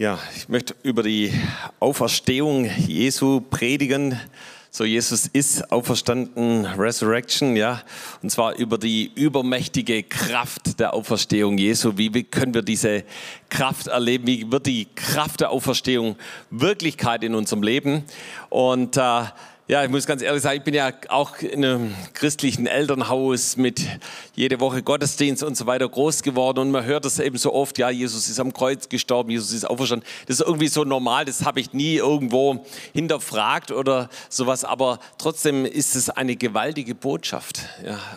Ja, ich möchte über die Auferstehung Jesu predigen. So, Jesus ist auferstanden, Resurrection, ja, und zwar über die übermächtige Kraft der Auferstehung Jesu. Wie, können wir diese Kraft erleben? Wie wird die Kraft der Auferstehung Wirklichkeit in unserem Leben? Und äh, ja, ich muss ganz ehrlich sagen, ich bin ja auch in einem christlichen Elternhaus mit jede Woche Gottesdienst und so weiter groß geworden und man hört das eben so oft, ja, Jesus ist am Kreuz gestorben, Jesus ist auferstanden. Das ist irgendwie so normal, das habe ich nie irgendwo hinterfragt oder sowas, aber trotzdem ist es eine gewaltige Botschaft.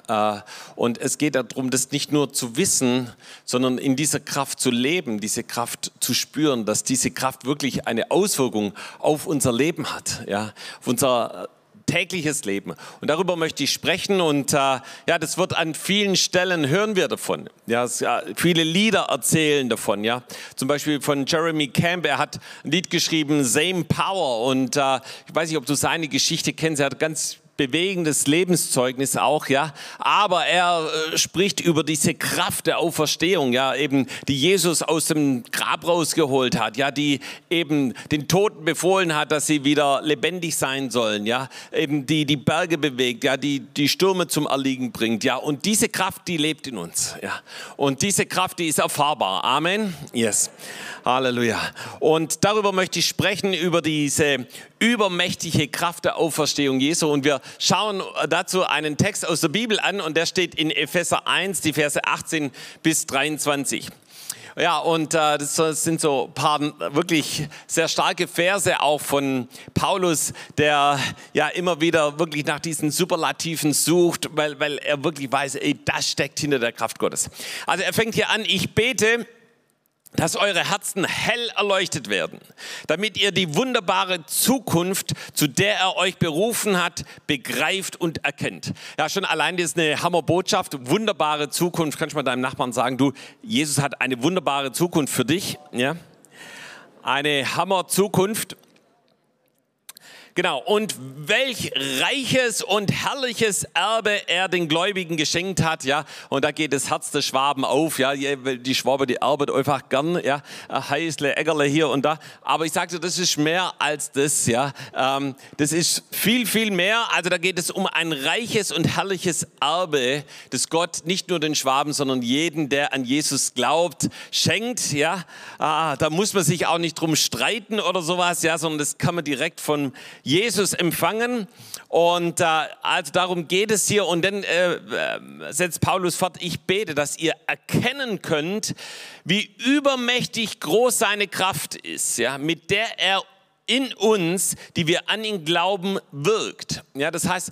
Ja, äh, und es geht darum, das nicht nur zu wissen, sondern in dieser Kraft zu leben, diese Kraft zu spüren, dass diese Kraft wirklich eine Auswirkung auf unser Leben hat, ja, auf unser tägliches Leben. Und darüber möchte ich sprechen und äh, ja, das wird an vielen Stellen hören wir davon. Ja, es, ja, viele Lieder erzählen davon. Ja, zum Beispiel von Jeremy Camp. Er hat ein Lied geschrieben, Same Power. Und äh, ich weiß nicht, ob du seine Geschichte kennst. Er hat ganz bewegendes Lebenszeugnis auch, ja. Aber er äh, spricht über diese Kraft der Auferstehung, ja, eben, die Jesus aus dem Grab rausgeholt hat, ja, die eben den Toten befohlen hat, dass sie wieder lebendig sein sollen, ja, eben die die Berge bewegt, ja, die die Stürme zum Erliegen bringt, ja. Und diese Kraft, die lebt in uns, ja. Und diese Kraft, die ist erfahrbar. Amen. Yes. Halleluja. Und darüber möchte ich sprechen, über diese übermächtige Kraft der Auferstehung Jesu. Und wir schauen dazu einen Text aus der Bibel an und der steht in Epheser 1, die Verse 18 bis 23. Ja, und äh, das sind so ein paar wirklich sehr starke Verse auch von Paulus, der ja immer wieder wirklich nach diesen Superlativen sucht, weil, weil er wirklich weiß, ey, das steckt hinter der Kraft Gottes. Also er fängt hier an, ich bete, dass eure Herzen hell erleuchtet werden, damit ihr die wunderbare Zukunft, zu der er euch berufen hat, begreift und erkennt. Ja, schon allein das ist eine Hammerbotschaft, wunderbare Zukunft. Kannst du mal deinem Nachbarn sagen, du, Jesus hat eine wunderbare Zukunft für dich, ja? Eine Hammer Zukunft. Genau, und welch reiches und herrliches Erbe er den Gläubigen geschenkt hat, ja. Und da geht das Herz der Schwaben auf, ja. Die Schwabe, die erbet einfach gern, ja. Heißle, Äckerle hier und da. Aber ich sagte, das ist mehr als das, ja. Ähm, das ist viel, viel mehr. Also da geht es um ein reiches und herrliches Erbe, das Gott nicht nur den Schwaben, sondern jeden, der an Jesus glaubt, schenkt, ja. Ah, da muss man sich auch nicht drum streiten oder sowas, ja, sondern das kann man direkt von Jesus empfangen. Und äh, also darum geht es hier. Und dann äh, äh, setzt Paulus fort, ich bete, dass ihr erkennen könnt, wie übermächtig groß seine Kraft ist, ja, mit der er in uns, die wir an ihn glauben, wirkt. Ja, das heißt,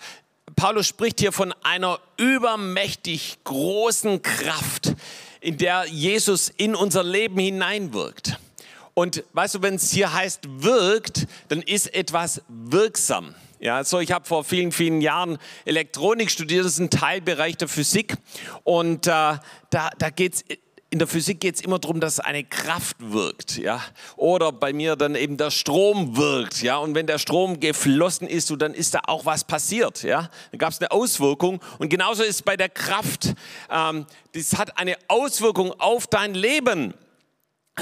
Paulus spricht hier von einer übermächtig großen Kraft, in der Jesus in unser Leben hineinwirkt. Und weißt du, wenn es hier heißt wirkt, dann ist etwas wirksam. Ja, so ich habe vor vielen, vielen Jahren Elektronik studiert, das ist ein Teilbereich der Physik. Und äh, da, da geht es in der Physik geht es immer darum, dass eine Kraft wirkt, ja, oder bei mir dann eben der Strom wirkt, ja, und wenn der Strom geflossen ist, dann ist da auch was passiert, ja, dann gab es eine Auswirkung und genauso ist bei der Kraft, ähm, das hat eine Auswirkung auf dein Leben.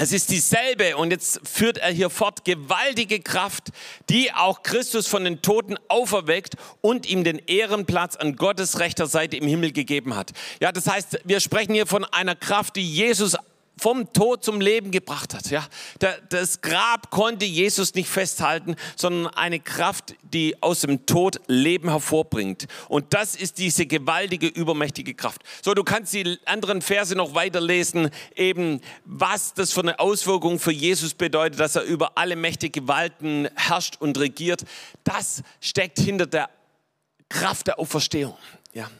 Es ist dieselbe und jetzt führt er hier fort, gewaltige Kraft, die auch Christus von den Toten auferweckt und ihm den Ehrenplatz an Gottes rechter Seite im Himmel gegeben hat. Ja, das heißt, wir sprechen hier von einer Kraft, die Jesus vom Tod zum Leben gebracht hat. Ja, das Grab konnte Jesus nicht festhalten, sondern eine Kraft, die aus dem Tod Leben hervorbringt. Und das ist diese gewaltige, übermächtige Kraft. So, du kannst die anderen Verse noch weiterlesen, eben was das für eine Auswirkung für Jesus bedeutet, dass er über alle mächtige Gewalten herrscht und regiert. Das steckt hinter der Kraft der Auferstehung. Ja.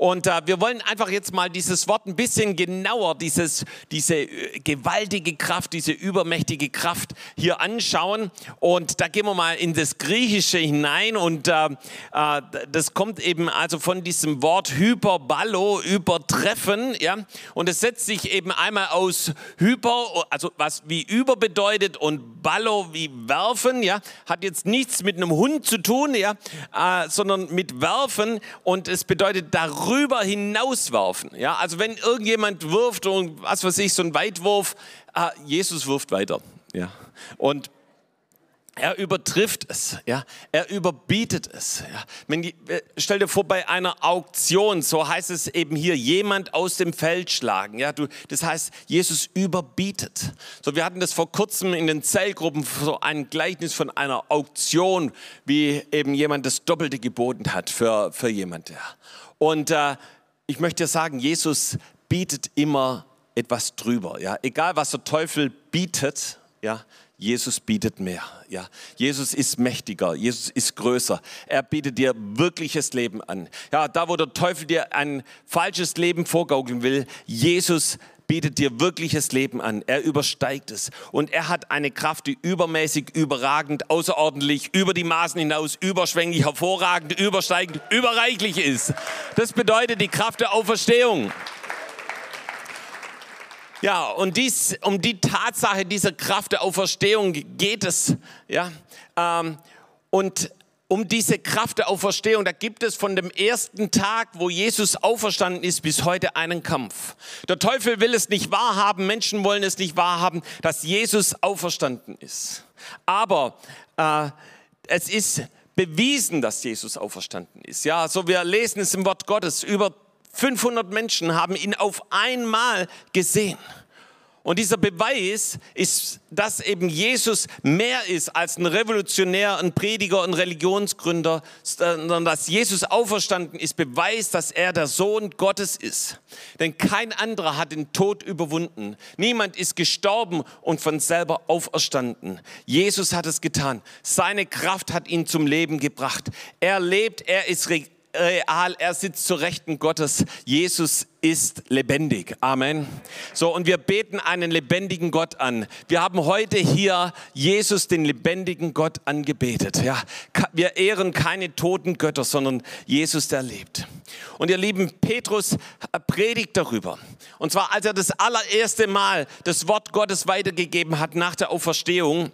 Und äh, wir wollen einfach jetzt mal dieses Wort ein bisschen genauer, dieses, diese äh, gewaltige Kraft, diese übermächtige Kraft hier anschauen. Und da gehen wir mal in das Griechische hinein. Und äh, äh, das kommt eben also von diesem Wort Hyperballo, übertreffen. Ja? Und es setzt sich eben einmal aus Hyper, also was wie über bedeutet, und Ballo wie werfen. Ja? Hat jetzt nichts mit einem Hund zu tun, ja? Äh, sondern mit werfen. Und es bedeutet darüber darüber hinauswerfen. Ja, also wenn irgendjemand wirft und was weiß ich, so ein Weitwurf, äh, Jesus wirft weiter. Ja. Und er übertrifft es, ja. Er überbietet es. Ja. Wenn äh, stell dir vor, bei einer Auktion, so heißt es eben hier, jemand aus dem Feld schlagen. Ja, du, das heißt, Jesus überbietet. So, wir hatten das vor kurzem in den Zellgruppen, so ein Gleichnis von einer Auktion, wie eben jemand das Doppelte geboten hat für, für jemand. Ja. Und äh, ich möchte dir sagen, Jesus bietet immer etwas drüber. Ja. Egal, was der Teufel bietet, ja, Jesus bietet mehr. Ja, Jesus ist mächtiger, Jesus ist größer. Er bietet dir wirkliches Leben an. Ja, da wo der Teufel dir ein falsches Leben vorgaukeln will, Jesus bietet dir wirkliches Leben an. Er übersteigt es. Und er hat eine Kraft, die übermäßig, überragend, außerordentlich, über die Maßen hinaus, überschwänglich, hervorragend, übersteigend, überreichlich ist. Das bedeutet die Kraft der Auferstehung. Ja, und dies, um die Tatsache dieser Kraft der Auferstehung geht es. Ja, ähm, und um diese Kraft der Auferstehung, da gibt es von dem ersten Tag, wo Jesus auferstanden ist, bis heute einen Kampf. Der Teufel will es nicht wahrhaben, Menschen wollen es nicht wahrhaben, dass Jesus auferstanden ist. Aber äh, es ist bewiesen, dass Jesus auferstanden ist. Ja, so wir lesen es im Wort Gottes. Über 500 Menschen haben ihn auf einmal gesehen. Und dieser Beweis ist, dass eben Jesus mehr ist als ein Revolutionär, ein Prediger, ein Religionsgründer, sondern dass Jesus auferstanden ist, Beweis, dass er der Sohn Gottes ist. Denn kein anderer hat den Tod überwunden. Niemand ist gestorben und von selber auferstanden. Jesus hat es getan. Seine Kraft hat ihn zum Leben gebracht. Er lebt, er ist real, er sitzt zur Rechten Gottes. Jesus ist lebendig. Amen. So, und wir beten einen lebendigen Gott an. Wir haben heute hier Jesus, den lebendigen Gott, angebetet. Ja, wir ehren keine toten Götter, sondern Jesus, der lebt. Und ihr lieben, Petrus predigt darüber. Und zwar, als er das allererste Mal das Wort Gottes weitergegeben hat nach der Auferstehung,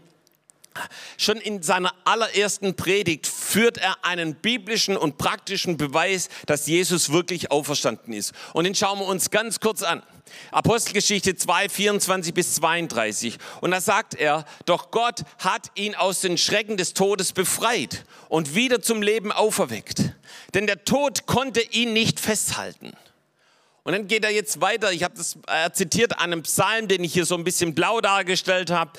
Schon in seiner allerersten Predigt führt er einen biblischen und praktischen Beweis, dass Jesus wirklich auferstanden ist. Und den schauen wir uns ganz kurz an. Apostelgeschichte 2, 24 bis 32. Und da sagt er, doch Gott hat ihn aus den Schrecken des Todes befreit und wieder zum Leben auferweckt. Denn der Tod konnte ihn nicht festhalten. Und dann geht er jetzt weiter. Ich habe das äh, zitiert an einem Psalm, den ich hier so ein bisschen blau dargestellt habe.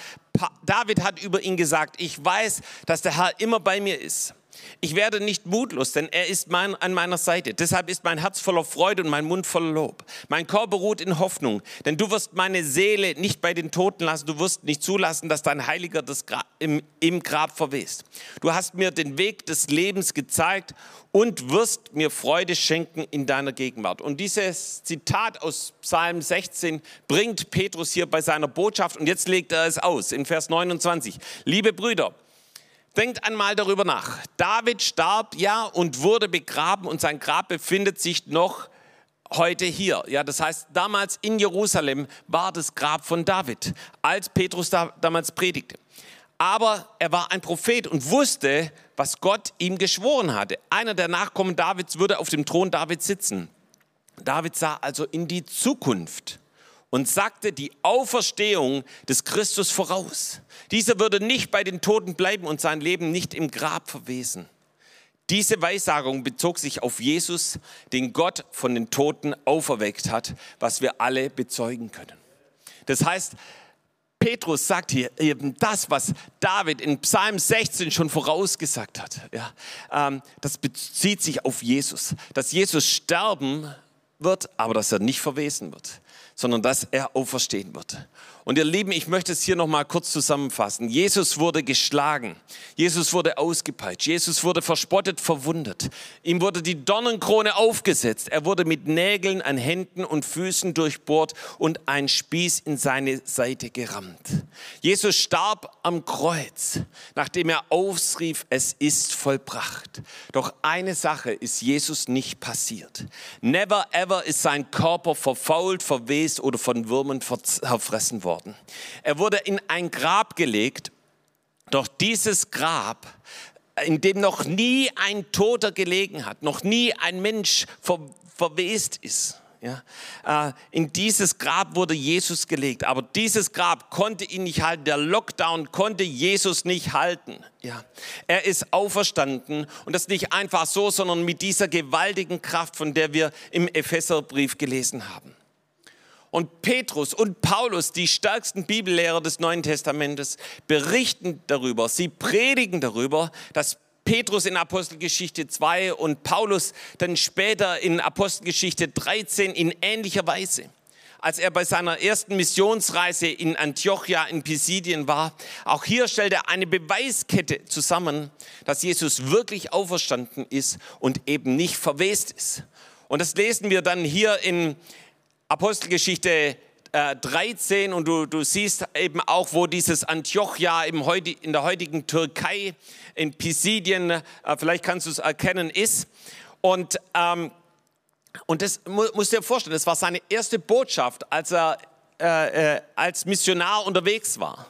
David hat über ihn gesagt, ich weiß, dass der Herr immer bei mir ist. Ich werde nicht mutlos, denn er ist mein, an meiner Seite. Deshalb ist mein Herz voller Freude und mein Mund voller Lob. Mein Körper ruht in Hoffnung, denn du wirst meine Seele nicht bei den Toten lassen. Du wirst nicht zulassen, dass dein Heiliger das Gra im, im Grab verwest. Du hast mir den Weg des Lebens gezeigt und wirst mir Freude schenken in deiner Gegenwart. Und dieses Zitat aus Psalm 16 bringt Petrus hier bei seiner Botschaft und jetzt legt er es aus in Vers 29. Liebe Brüder, Denkt einmal darüber nach. David starb ja und wurde begraben und sein Grab befindet sich noch heute hier. Ja, das heißt, damals in Jerusalem war das Grab von David, als Petrus da, damals predigte. Aber er war ein Prophet und wusste, was Gott ihm geschworen hatte. Einer der Nachkommen Davids würde auf dem Thron Davids sitzen. David sah also in die Zukunft und sagte die Auferstehung des Christus voraus. Dieser würde nicht bei den Toten bleiben und sein Leben nicht im Grab verwesen. Diese Weissagung bezog sich auf Jesus, den Gott von den Toten auferweckt hat, was wir alle bezeugen können. Das heißt, Petrus sagt hier eben das, was David in Psalm 16 schon vorausgesagt hat. Ja, ähm, das bezieht sich auf Jesus, dass Jesus sterben wird, aber dass er nicht verwesen wird sondern dass er auferstehen wird. Und ihr Lieben, ich möchte es hier nochmal kurz zusammenfassen. Jesus wurde geschlagen. Jesus wurde ausgepeitscht. Jesus wurde verspottet, verwundet. Ihm wurde die Dornenkrone aufgesetzt. Er wurde mit Nägeln an Händen und Füßen durchbohrt und ein Spieß in seine Seite gerammt. Jesus starb am Kreuz, nachdem er ausrief, es ist vollbracht. Doch eine Sache ist Jesus nicht passiert. Never ever ist sein Körper verfault, verwest oder von Würmern verfressen worden. Er wurde in ein Grab gelegt, doch dieses Grab, in dem noch nie ein Toter gelegen hat, noch nie ein Mensch ver verwest ist, Ja? Äh, in dieses Grab wurde Jesus gelegt, aber dieses Grab konnte ihn nicht halten. Der Lockdown konnte Jesus nicht halten. Ja? Er ist auferstanden und das nicht einfach so, sondern mit dieser gewaltigen Kraft, von der wir im Epheserbrief gelesen haben. Und Petrus und Paulus, die stärksten Bibellehrer des Neuen Testamentes, berichten darüber, sie predigen darüber, dass Petrus in Apostelgeschichte 2 und Paulus dann später in Apostelgeschichte 13 in ähnlicher Weise. Als er bei seiner ersten Missionsreise in Antiochia in Pisidien war, auch hier stellt er eine Beweiskette zusammen, dass Jesus wirklich auferstanden ist und eben nicht verwest ist. Und das lesen wir dann hier in Apostelgeschichte 13 äh, und du, du siehst eben auch, wo dieses Antiochia im in der heutigen Türkei, in Pisidien, äh, vielleicht kannst du es erkennen, ist. Und, ähm, und das musst du dir vorstellen, das war seine erste Botschaft, als er äh, äh, als Missionar unterwegs war.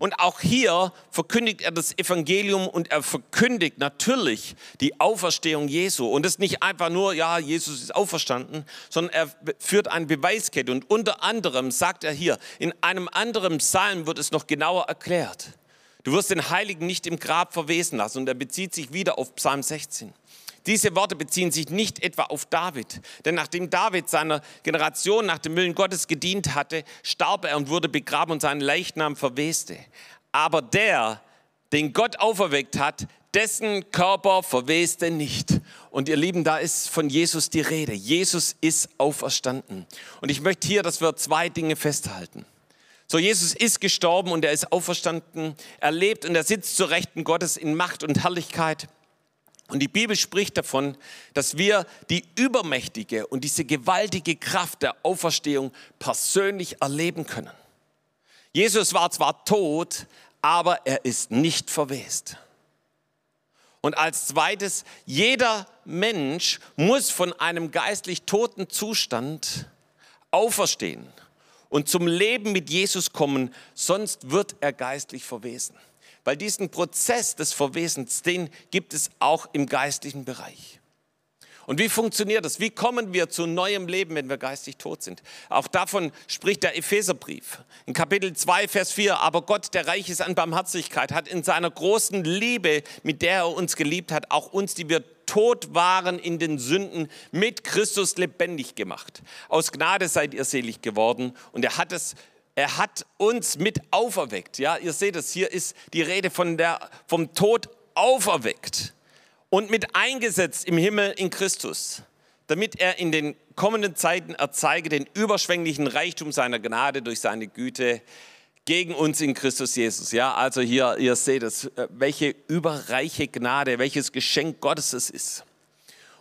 Und auch hier verkündigt er das Evangelium und er verkündigt natürlich die Auferstehung Jesu. Und das nicht einfach nur, ja, Jesus ist auferstanden, sondern er führt eine Beweiskette. Und unter anderem sagt er hier, in einem anderen Psalm wird es noch genauer erklärt. Du wirst den Heiligen nicht im Grab verwesen lassen. Und er bezieht sich wieder auf Psalm 16. Diese Worte beziehen sich nicht etwa auf David, denn nachdem David seiner Generation nach dem Willen Gottes gedient hatte, starb er und wurde begraben und sein Leichnam verweste. Aber der, den Gott auferweckt hat, dessen Körper verweste nicht. Und ihr Lieben, da ist von Jesus die Rede. Jesus ist auferstanden. Und ich möchte hier, dass wir zwei Dinge festhalten. So, Jesus ist gestorben und er ist auferstanden. Er lebt und er sitzt zur Rechten Gottes in Macht und Herrlichkeit. Und die Bibel spricht davon, dass wir die übermächtige und diese gewaltige Kraft der Auferstehung persönlich erleben können. Jesus war zwar tot, aber er ist nicht verwest. Und als zweites, jeder Mensch muss von einem geistlich toten Zustand auferstehen und zum Leben mit Jesus kommen, sonst wird er geistlich verwesen. Weil diesen Prozess des Verwesens, den gibt es auch im geistlichen Bereich. Und wie funktioniert das? Wie kommen wir zu neuem Leben, wenn wir geistig tot sind? Auch davon spricht der Epheserbrief. In Kapitel 2, Vers 4. Aber Gott, der reich ist an Barmherzigkeit, hat in seiner großen Liebe, mit der er uns geliebt hat, auch uns, die wir tot waren in den Sünden, mit Christus lebendig gemacht. Aus Gnade seid ihr selig geworden. Und er hat es er hat uns mit auferweckt. Ja, ihr seht es, hier ist die Rede von der, vom Tod auferweckt und mit eingesetzt im Himmel in Christus, damit er in den kommenden Zeiten erzeige den überschwänglichen Reichtum seiner Gnade durch seine Güte gegen uns in Christus Jesus. Ja, also hier, ihr seht es, äh, welche überreiche Gnade, welches Geschenk Gottes es ist.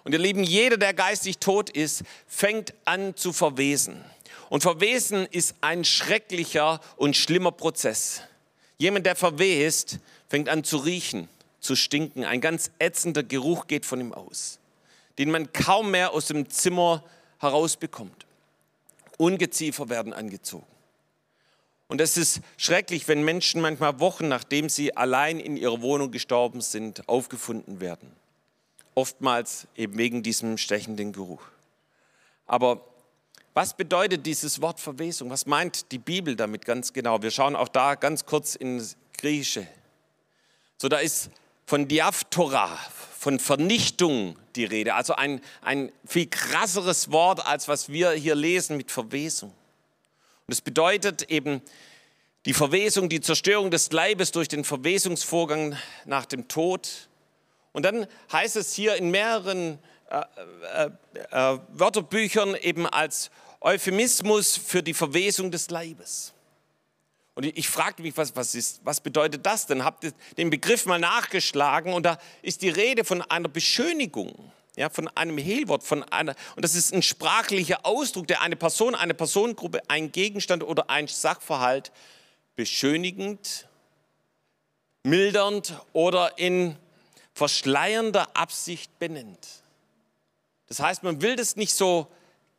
Und ihr Lieben, jeder, der geistig tot ist, fängt an zu verwesen. Und Verwesen ist ein schrecklicher und schlimmer Prozess. Jemand, der verwest, fängt an zu riechen, zu stinken. Ein ganz ätzender Geruch geht von ihm aus, den man kaum mehr aus dem Zimmer herausbekommt. Ungeziefer werden angezogen. Und es ist schrecklich, wenn Menschen manchmal Wochen nachdem sie allein in ihrer Wohnung gestorben sind, aufgefunden werden. Oftmals eben wegen diesem stechenden Geruch. Aber was bedeutet dieses Wort Verwesung? Was meint die Bibel damit ganz genau? Wir schauen auch da ganz kurz ins Griechische. So, da ist von Diaptora, von Vernichtung die Rede. Also ein, ein viel krasseres Wort, als was wir hier lesen mit Verwesung. Und es bedeutet eben die Verwesung, die Zerstörung des Leibes durch den Verwesungsvorgang nach dem Tod. Und dann heißt es hier in mehreren äh, äh, äh, Wörterbüchern eben als Euphemismus für die Verwesung des Leibes. Und ich, ich fragte mich, was, was, ist, was bedeutet das denn? Habt den Begriff mal nachgeschlagen und da ist die Rede von einer Beschönigung, ja, von einem Hehlwort, von einer, und das ist ein sprachlicher Ausdruck, der eine Person, eine Personengruppe, ein Gegenstand oder ein Sachverhalt beschönigend, mildernd oder in verschleiernder Absicht benennt. Das heißt, man will das nicht so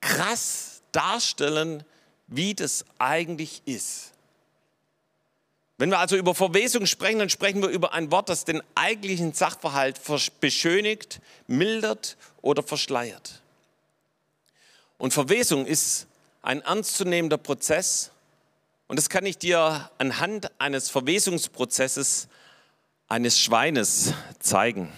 krass darstellen, wie das eigentlich ist. Wenn wir also über Verwesung sprechen, dann sprechen wir über ein Wort, das den eigentlichen Sachverhalt beschönigt, mildert oder verschleiert. Und Verwesung ist ein ernstzunehmender Prozess. Und das kann ich dir anhand eines Verwesungsprozesses eines Schweines zeigen.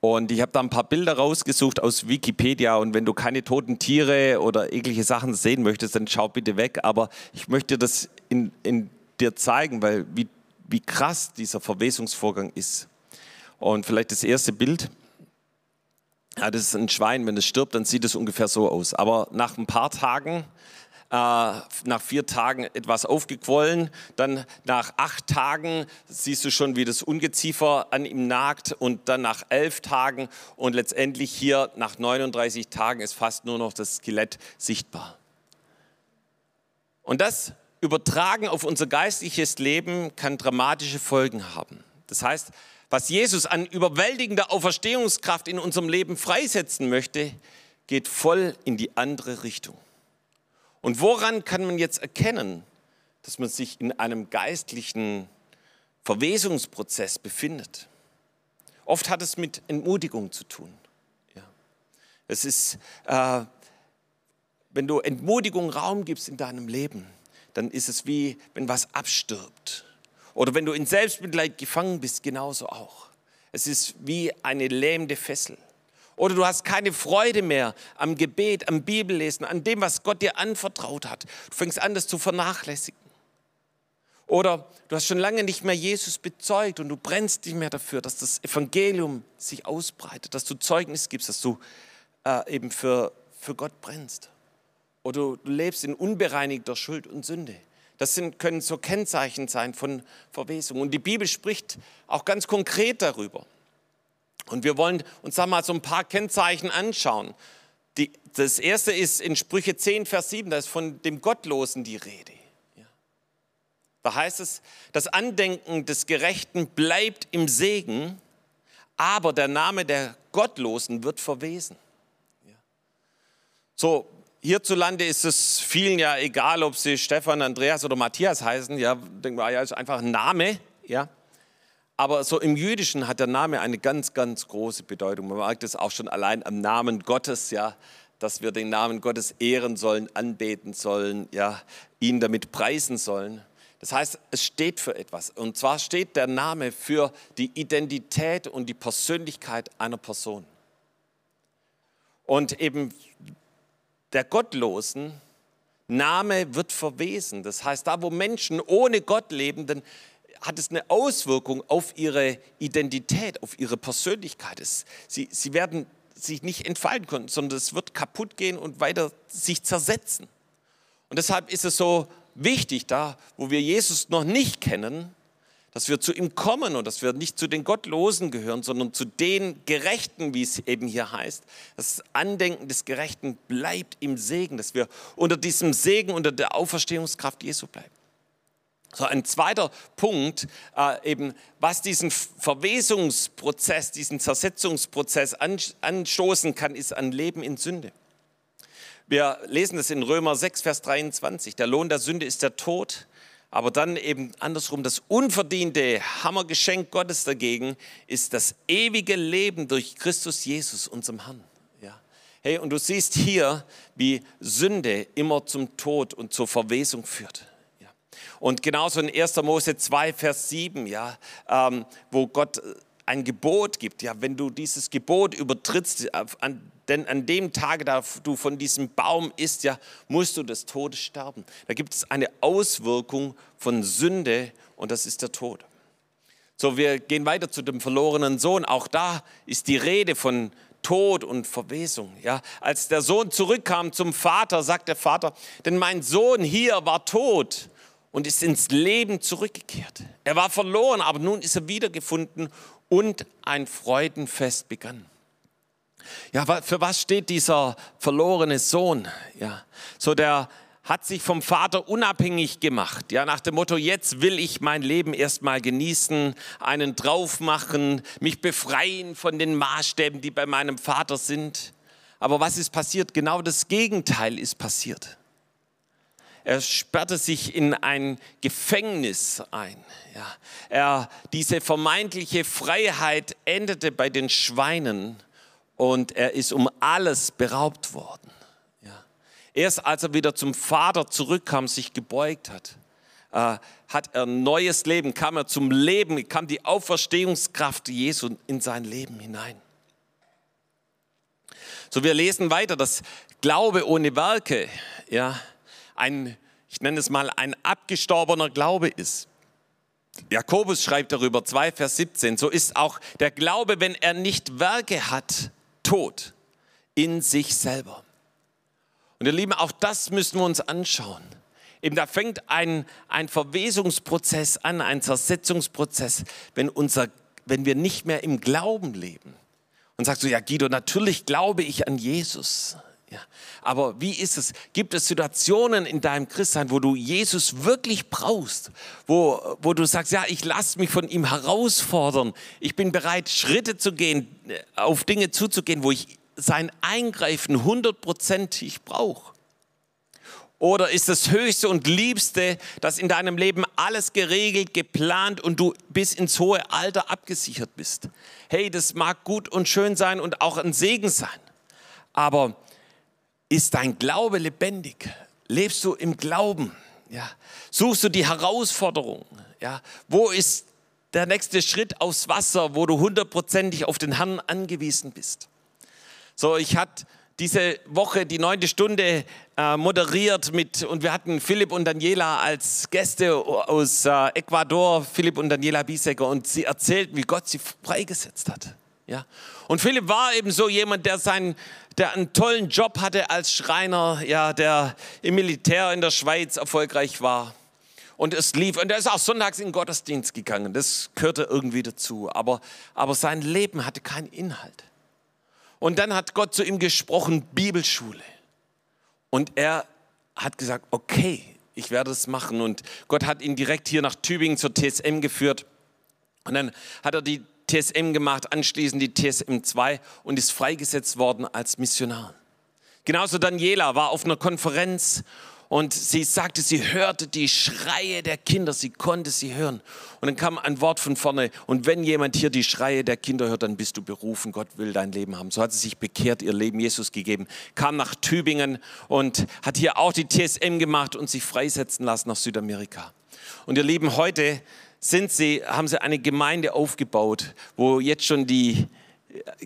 Und ich habe da ein paar Bilder rausgesucht aus Wikipedia. Und wenn du keine toten Tiere oder eklige Sachen sehen möchtest, dann schau bitte weg. Aber ich möchte das in, in dir zeigen, weil wie, wie krass dieser Verwesungsvorgang ist. Und vielleicht das erste Bild. Ja, das ist ein Schwein, wenn es stirbt, dann sieht es ungefähr so aus. Aber nach ein paar Tagen äh, nach vier Tagen etwas aufgequollen. Dann nach acht Tagen siehst du schon, wie das Ungeziefer an ihm nagt. Und dann nach elf Tagen und letztendlich hier nach 39 Tagen ist fast nur noch das Skelett sichtbar. Und das Übertragen auf unser geistliches Leben kann dramatische Folgen haben. Das heißt, was Jesus an überwältigender Auferstehungskraft in unserem Leben freisetzen möchte, geht voll in die andere Richtung. Und woran kann man jetzt erkennen, dass man sich in einem geistlichen Verwesungsprozess befindet? Oft hat es mit Entmutigung zu tun. Ja. Es ist, äh, wenn du Entmutigung Raum gibst in deinem Leben, dann ist es wie, wenn was abstirbt. Oder wenn du in Selbstmitleid gefangen bist, genauso auch. Es ist wie eine lähmende Fessel. Oder du hast keine Freude mehr am Gebet, am Bibellesen, an dem, was Gott dir anvertraut hat. Du fängst an, das zu vernachlässigen. Oder du hast schon lange nicht mehr Jesus bezeugt und du brennst nicht mehr dafür, dass das Evangelium sich ausbreitet, dass du Zeugnis gibst, dass du äh, eben für, für Gott brennst. Oder du lebst in unbereinigter Schuld und Sünde. Das sind, können so Kennzeichen sein von Verwesung. Und die Bibel spricht auch ganz konkret darüber. Und wir wollen uns da mal so ein paar Kennzeichen anschauen. Die, das erste ist in Sprüche 10, Vers 7, da ist von dem Gottlosen die Rede. Ja. Da heißt es, das Andenken des Gerechten bleibt im Segen, aber der Name der Gottlosen wird verwesen. Ja. So, hierzulande ist es vielen ja egal, ob sie Stefan, Andreas oder Matthias heißen. Ja, denken wir, ja, ist einfach ein Name. Ja. Aber so im Jüdischen hat der Name eine ganz, ganz große Bedeutung. Man merkt es auch schon allein am Namen Gottes, ja, dass wir den Namen Gottes ehren sollen, anbeten sollen, ja, ihn damit preisen sollen. Das heißt, es steht für etwas. Und zwar steht der Name für die Identität und die Persönlichkeit einer Person. Und eben der Gottlosen Name wird verwesen. Das heißt, da wo Menschen ohne Gott leben, dann hat es eine Auswirkung auf ihre Identität, auf ihre Persönlichkeit. Sie, sie werden sich nicht entfalten können, sondern es wird kaputt gehen und weiter sich zersetzen. Und deshalb ist es so wichtig, da wo wir Jesus noch nicht kennen, dass wir zu ihm kommen und dass wir nicht zu den Gottlosen gehören, sondern zu den Gerechten, wie es eben hier heißt. Das Andenken des Gerechten bleibt im Segen, dass wir unter diesem Segen, unter der Auferstehungskraft Jesu bleiben. So ein zweiter Punkt, äh, eben was diesen Verwesungsprozess, diesen Zersetzungsprozess anstoßen kann, ist ein Leben in Sünde. Wir lesen das in Römer 6, Vers 23. Der Lohn der Sünde ist der Tod, aber dann eben andersrum, das unverdiente Hammergeschenk Gottes dagegen ist das ewige Leben durch Christus Jesus, unserem Herrn. Ja. Hey, und du siehst hier, wie Sünde immer zum Tod und zur Verwesung führt. Und genauso in 1. Mose 2, Vers 7, ja, ähm, wo Gott ein Gebot gibt. Ja, wenn du dieses Gebot übertrittst, an, denn an dem Tage, da du von diesem Baum isst, ja, musst du des Todes sterben. Da gibt es eine Auswirkung von Sünde und das ist der Tod. So, wir gehen weiter zu dem verlorenen Sohn. Auch da ist die Rede von Tod und Verwesung. Ja, als der Sohn zurückkam zum Vater, sagt der Vater, denn mein Sohn hier war tot und ist ins Leben zurückgekehrt. Er war verloren, aber nun ist er wiedergefunden und ein Freudenfest begann. Ja, für was steht dieser verlorene Sohn? Ja, so der hat sich vom Vater unabhängig gemacht. Ja, nach dem Motto, jetzt will ich mein Leben erstmal genießen, einen drauf machen, mich befreien von den Maßstäben, die bei meinem Vater sind. Aber was ist passiert? Genau das Gegenteil ist passiert. Er sperrte sich in ein Gefängnis ein. Ja. Er, diese vermeintliche Freiheit endete bei den Schweinen und er ist um alles beraubt worden. Erst als er wieder zum Vater zurückkam, sich gebeugt hat, äh, hat er neues Leben, kam er zum Leben, kam die Auferstehungskraft Jesu in sein Leben hinein. So, wir lesen weiter, dass Glaube ohne Werke, ja, ein, ich nenne es mal, ein abgestorbener Glaube ist. Jakobus schreibt darüber 2, Vers 17, so ist auch der Glaube, wenn er nicht Werke hat, tot in sich selber. Und ihr Lieben, auch das müssen wir uns anschauen. Eben da fängt ein, ein Verwesungsprozess an, ein Zersetzungsprozess, wenn, unser, wenn wir nicht mehr im Glauben leben. Und sagst du, ja Guido, natürlich glaube ich an Jesus. Ja, aber wie ist es? Gibt es Situationen in deinem Christsein, wo du Jesus wirklich brauchst, wo, wo du sagst, ja, ich lasse mich von ihm herausfordern, ich bin bereit, Schritte zu gehen, auf Dinge zuzugehen, wo ich sein Eingreifen hundertprozentig brauche? Oder ist das Höchste und Liebste, dass in deinem Leben alles geregelt, geplant und du bis ins hohe Alter abgesichert bist? Hey, das mag gut und schön sein und auch ein Segen sein. Aber ist dein Glaube lebendig? Lebst du im Glauben? Ja. Suchst du die Herausforderung? Ja. Wo ist der nächste Schritt aufs Wasser, wo du hundertprozentig auf den Herrn angewiesen bist? So, ich hatte diese Woche die neunte Stunde äh, moderiert mit, und wir hatten Philipp und Daniela als Gäste aus äh, Ecuador, Philipp und Daniela Biesecker, und sie erzählten, wie Gott sie freigesetzt hat. Ja? Und Philipp war eben so jemand, der, seinen, der einen tollen Job hatte als Schreiner, ja, der im Militär in der Schweiz erfolgreich war. Und es lief, und er ist auch sonntags in den Gottesdienst gegangen, das gehörte irgendwie dazu, aber, aber sein Leben hatte keinen Inhalt. Und dann hat Gott zu ihm gesprochen, Bibelschule. Und er hat gesagt, okay, ich werde es machen. Und Gott hat ihn direkt hier nach Tübingen zur TSM geführt. Und dann hat er die TSM gemacht, anschließend die TSM 2 und ist freigesetzt worden als Missionar. Genauso Daniela war auf einer Konferenz und sie sagte, sie hörte die Schreie der Kinder, sie konnte sie hören. Und dann kam ein Wort von vorne, und wenn jemand hier die Schreie der Kinder hört, dann bist du berufen, Gott will dein Leben haben. So hat sie sich bekehrt, ihr Leben Jesus gegeben, kam nach Tübingen und hat hier auch die TSM gemacht und sich freisetzen lassen nach Südamerika. Und ihr Lieben, heute sind sie, haben sie eine Gemeinde aufgebaut, wo jetzt schon die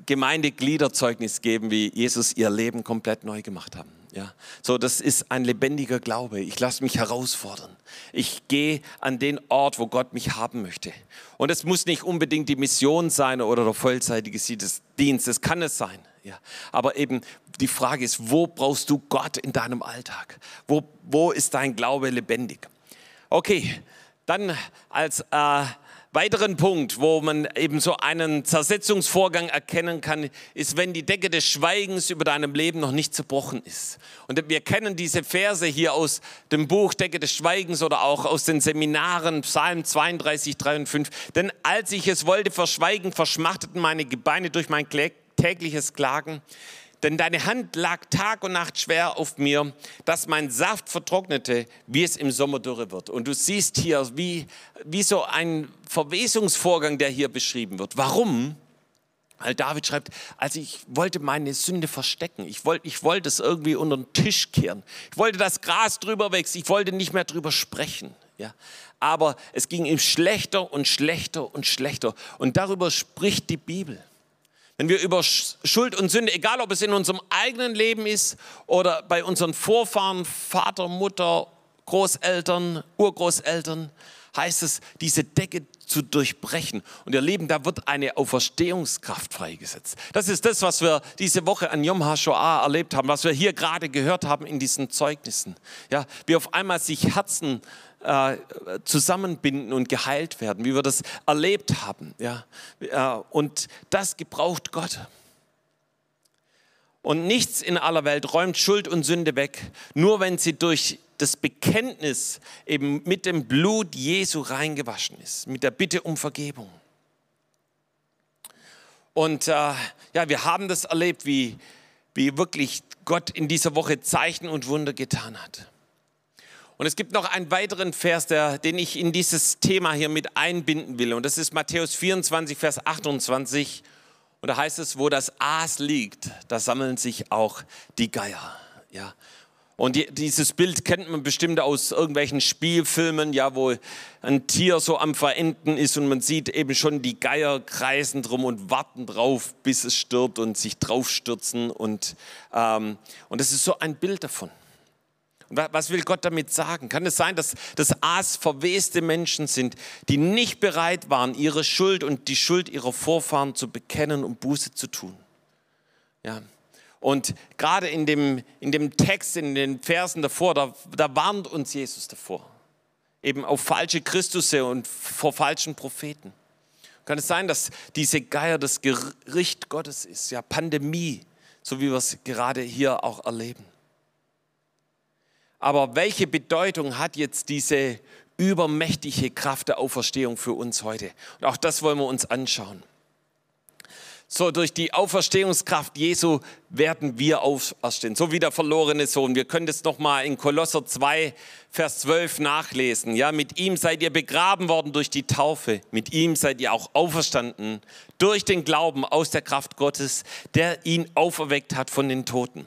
Gemeindeglieder Zeugnis geben, wie Jesus ihr Leben komplett neu gemacht haben. Ja, so das ist ein lebendiger Glaube. Ich lasse mich herausfordern. Ich gehe an den Ort, wo Gott mich haben möchte. Und es muss nicht unbedingt die Mission sein oder der vollzeitige Dienst. Das kann es sein. Ja, aber eben die Frage ist, wo brauchst du Gott in deinem Alltag? Wo, wo ist dein Glaube lebendig? Okay, dann als äh, weiteren Punkt, wo man eben so einen Zersetzungsvorgang erkennen kann, ist, wenn die Decke des Schweigens über deinem Leben noch nicht zerbrochen ist. Und wir kennen diese Verse hier aus dem Buch Decke des Schweigens oder auch aus den Seminaren Psalm 32, 3 und 5. Denn als ich es wollte verschweigen, verschmachteten meine Gebeine durch mein tägliches Klagen denn deine Hand lag Tag und Nacht schwer auf mir, dass mein Saft vertrocknete, wie es im Sommer dürre wird. Und du siehst hier, wie, wie so ein Verwesungsvorgang, der hier beschrieben wird. Warum? Weil David schreibt, also ich wollte meine Sünde verstecken. Ich wollte, ich wollte es irgendwie unter den Tisch kehren. Ich wollte das Gras drüber wechseln. Ich wollte nicht mehr drüber sprechen. Ja. Aber es ging ihm schlechter und schlechter und schlechter. Und darüber spricht die Bibel. Wenn wir über Schuld und Sünde, egal ob es in unserem eigenen Leben ist oder bei unseren Vorfahren, Vater, Mutter, Großeltern, Urgroßeltern, heißt es, diese Decke zu durchbrechen. Und ihr Lieben, da wird eine Auferstehungskraft freigesetzt. Das ist das, was wir diese Woche an Yom HaShoah erlebt haben, was wir hier gerade gehört haben in diesen Zeugnissen. Ja, wie auf einmal sich Herzen äh, zusammenbinden und geheilt werden, wie wir das erlebt haben. Ja? Äh, und das gebraucht Gott. Und nichts in aller Welt räumt Schuld und Sünde weg, nur wenn sie durch das Bekenntnis eben mit dem Blut Jesu reingewaschen ist, mit der Bitte um Vergebung. Und äh, ja, wir haben das erlebt, wie, wie wirklich Gott in dieser Woche Zeichen und Wunder getan hat. Und es gibt noch einen weiteren Vers, der, den ich in dieses Thema hier mit einbinden will. Und das ist Matthäus 24, Vers 28. Und da heißt es, wo das Aas liegt, da sammeln sich auch die Geier. Ja. Und die, dieses Bild kennt man bestimmt aus irgendwelchen Spielfilmen, ja, wo ein Tier so am Verenden ist und man sieht eben schon die Geier kreisen drum und warten drauf, bis es stirbt und sich draufstürzen. Und, ähm, und das ist so ein Bild davon. Was will Gott damit sagen? Kann es sein, dass das Aas verweste Menschen sind, die nicht bereit waren, ihre Schuld und die Schuld ihrer Vorfahren zu bekennen und Buße zu tun? Ja. Und gerade in dem, in dem Text, in den Versen davor, da, da warnt uns Jesus davor. Eben auf falsche Christusse und vor falschen Propheten. Kann es sein, dass diese Geier das Gericht Gottes ist? Ja, Pandemie, so wie wir es gerade hier auch erleben. Aber welche Bedeutung hat jetzt diese übermächtige Kraft der Auferstehung für uns heute? Und auch das wollen wir uns anschauen. So, durch die Auferstehungskraft Jesu werden wir auferstehen, so wie der verlorene Sohn. Wir können das nochmal in Kolosser 2, Vers 12 nachlesen. Ja, mit ihm seid ihr begraben worden durch die Taufe. Mit ihm seid ihr auch auferstanden durch den Glauben aus der Kraft Gottes, der ihn auferweckt hat von den Toten.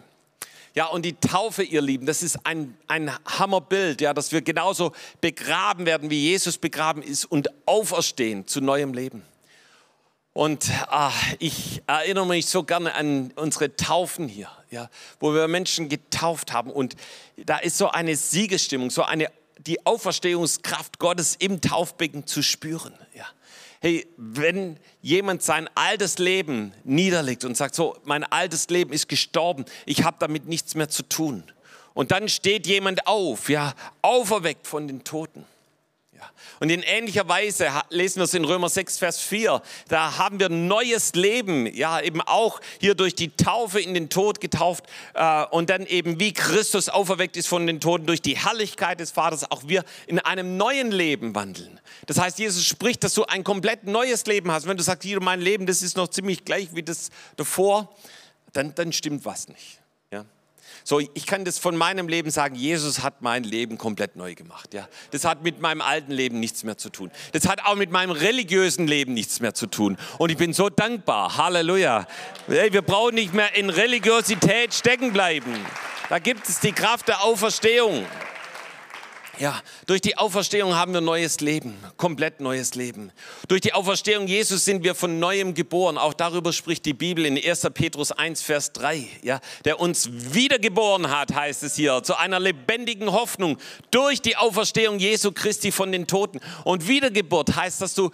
Ja, und die Taufe, ihr Lieben, das ist ein, ein Hammerbild, ja, dass wir genauso begraben werden, wie Jesus begraben ist und auferstehen zu neuem Leben. Und ach, ich erinnere mich so gerne an unsere Taufen hier, ja, wo wir Menschen getauft haben. Und da ist so eine Siegesstimmung, so eine, die Auferstehungskraft Gottes im Taufbecken zu spüren. Ja. Hey, wenn jemand sein altes Leben niederlegt und sagt, so, mein altes Leben ist gestorben, ich habe damit nichts mehr zu tun. Und dann steht jemand auf, ja, auferweckt von den Toten und in ähnlicher Weise lesen wir es in Römer 6, Vers 4. Da haben wir neues Leben, ja, eben auch hier durch die Taufe in den Tod getauft äh, und dann eben wie Christus auferweckt ist von den Toten durch die Herrlichkeit des Vaters, auch wir in einem neuen Leben wandeln. Das heißt, Jesus spricht, dass du ein komplett neues Leben hast. Wenn du sagst, hier mein Leben, das ist noch ziemlich gleich wie das davor, dann, dann stimmt was nicht. So, ich kann das von meinem Leben sagen, Jesus hat mein Leben komplett neu gemacht. Ja. Das hat mit meinem alten Leben nichts mehr zu tun. Das hat auch mit meinem religiösen Leben nichts mehr zu tun. Und ich bin so dankbar. Halleluja. Hey, wir brauchen nicht mehr in Religiosität stecken bleiben. Da gibt es die Kraft der Auferstehung. Ja, durch die Auferstehung haben wir neues Leben, komplett neues Leben. Durch die Auferstehung Jesus sind wir von neuem geboren. Auch darüber spricht die Bibel in 1. Petrus 1, Vers 3. Ja, der uns wiedergeboren hat, heißt es hier, zu einer lebendigen Hoffnung durch die Auferstehung Jesu Christi von den Toten. Und Wiedergeburt heißt, dass du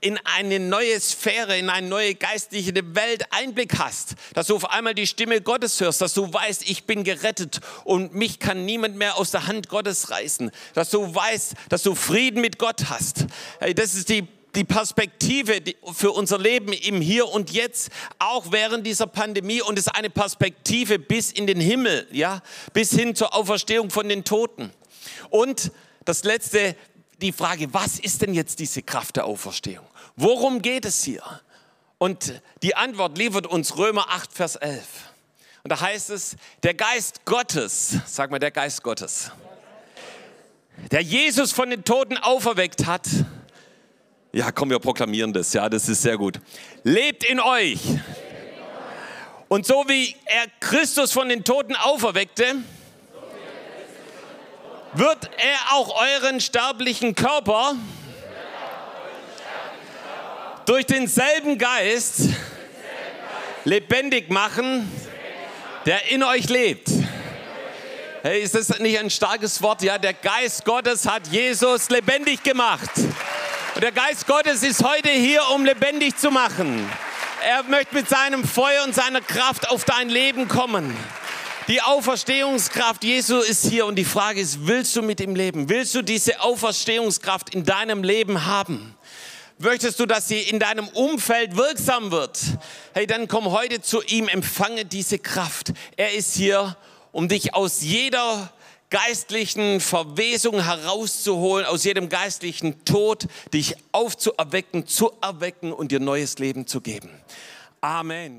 in eine neue Sphäre, in eine neue geistliche Welt Einblick hast. Dass du auf einmal die Stimme Gottes hörst, dass du weißt, ich bin gerettet und mich kann niemand mehr aus der Hand Gottes reißen dass du weißt, dass du Frieden mit Gott hast. Hey, das ist die die Perspektive für unser Leben im Hier und Jetzt, auch während dieser Pandemie. Und es ist eine Perspektive bis in den Himmel, ja, bis hin zur Auferstehung von den Toten. Und das letzte, die Frage, was ist denn jetzt diese Kraft der Auferstehung? Worum geht es hier? Und die Antwort liefert uns Römer 8, Vers 11. Und da heißt es, der Geist Gottes, sag mal, der Geist Gottes der Jesus von den Toten auferweckt hat. Ja, komm, wir proklamieren das. Ja, das ist sehr gut. Lebt in euch. Und so wie er Christus von den Toten auferweckte, wird er auch euren sterblichen Körper durch denselben Geist lebendig machen, der in euch lebt. Hey, ist das nicht ein starkes Wort? Ja, der Geist Gottes hat Jesus lebendig gemacht. Und der Geist Gottes ist heute hier, um lebendig zu machen. Er möchte mit seinem Feuer und seiner Kraft auf dein Leben kommen. Die Auferstehungskraft Jesu ist hier und die Frage ist, willst du mit ihm leben? Willst du diese Auferstehungskraft in deinem Leben haben? Möchtest du, dass sie in deinem Umfeld wirksam wird? Hey, dann komm heute zu ihm, empfange diese Kraft. Er ist hier, um dich aus jeder geistlichen Verwesung herauszuholen, aus jedem geistlichen Tod, dich aufzuerwecken, zu erwecken und dir neues Leben zu geben. Amen.